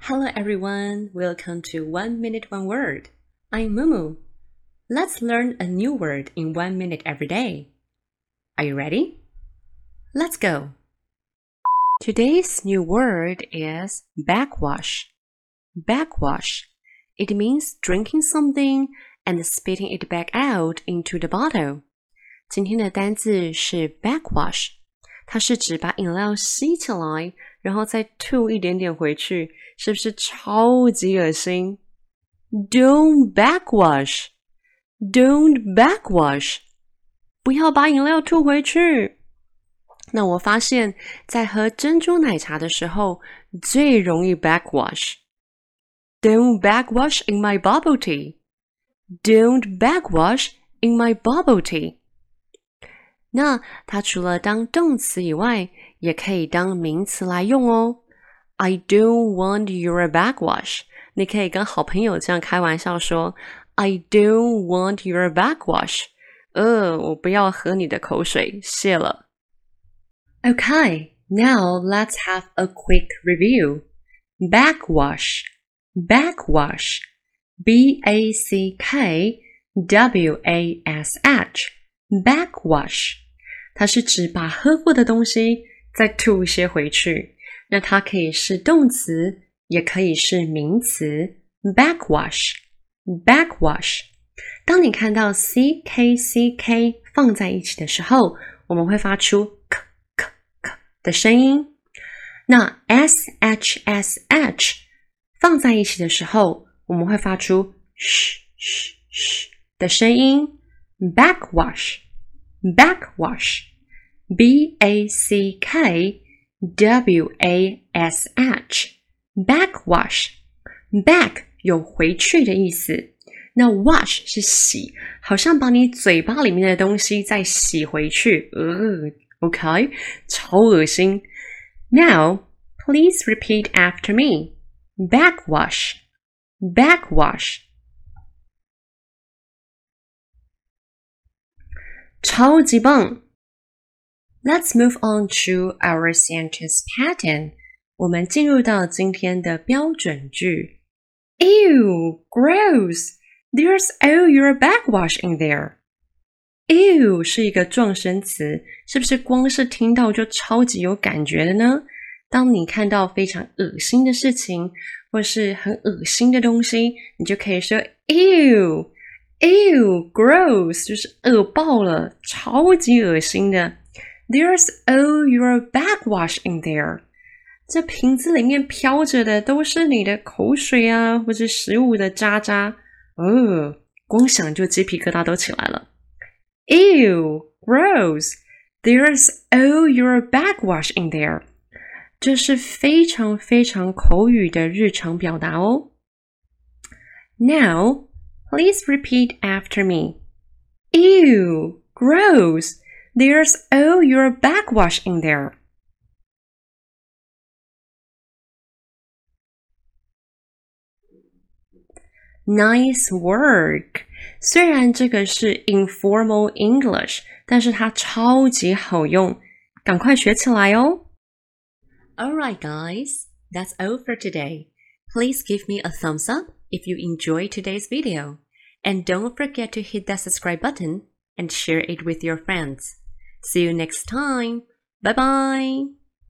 Hello everyone, welcome to One Minute One Word. I'm Mumu. Let's learn a new word in one minute every day. Are you ready? Let's go. Today's new word is backwash. Backwash. It means drinking something and spitting it back out into the bottle. 今天的单字是 backwash，它是指把饮料吸起来， 然后再吐一点点回去，是不是超级恶心？Don't backwash, don't backwash，不要把饮料吐回去。那我发现，在喝珍珠奶茶的时候，最容易 backwash。Don't backwash in my bubble tea. Don't backwash in my bubble tea. 那它除了当动词以外，也可以当名词来用哦。I don't want your backwash。你可以跟好朋友这样开玩笑说：“I don't want your backwash。”呃，我不要喝你的口水，谢了。Okay, now let's have a quick review. Backwash, backwash, B A C K W A S H, backwash. 它是指把喝过的东西再吐一些回去。那它可以是动词，也可以是名词。backwash，backwash。当你看到 c k c k 放在一起的时候，我们会发出 k k k 的声音。那 s h s h 放在一起的时候，我们会发出 sh sh sh 的声音。backwash。backwash，b a c k w a s h，backwash，back 有回去的意思，那 wash 是洗，好像把你嘴巴里面的东西再洗回去，呃，OK，超恶心。Now please repeat after me. Backwash, backwash. 超级棒！Let's move on to our sentence pattern。我们进入到今天的标准句。Ew, gross! There's all your backwash in there. Ew 是一个状声词，是不是光是听到就超级有感觉的呢？当你看到非常恶心的事情，或是很恶心的东西，你就可以说 Ew。Ew, gross，就是恶爆了，超级恶心的。There's all your backwash in there。这瓶子里面飘着的都是你的口水啊，或者食物的渣渣。哦，光想就鸡皮疙瘩都起来了。Ew, gross. There's all your backwash in there。这是非常非常口语的日常表达哦。Now Please repeat after me. Ew, gross. There's all your backwash in there. Nice work！虽然这个是 informal English，但是它超级好用，赶快学起来哦。Alright, guys, that's all for today. Please give me a thumbs up if you enjoyed today's video. And don't forget to hit that subscribe button and share it with your friends. See you next time. Bye bye.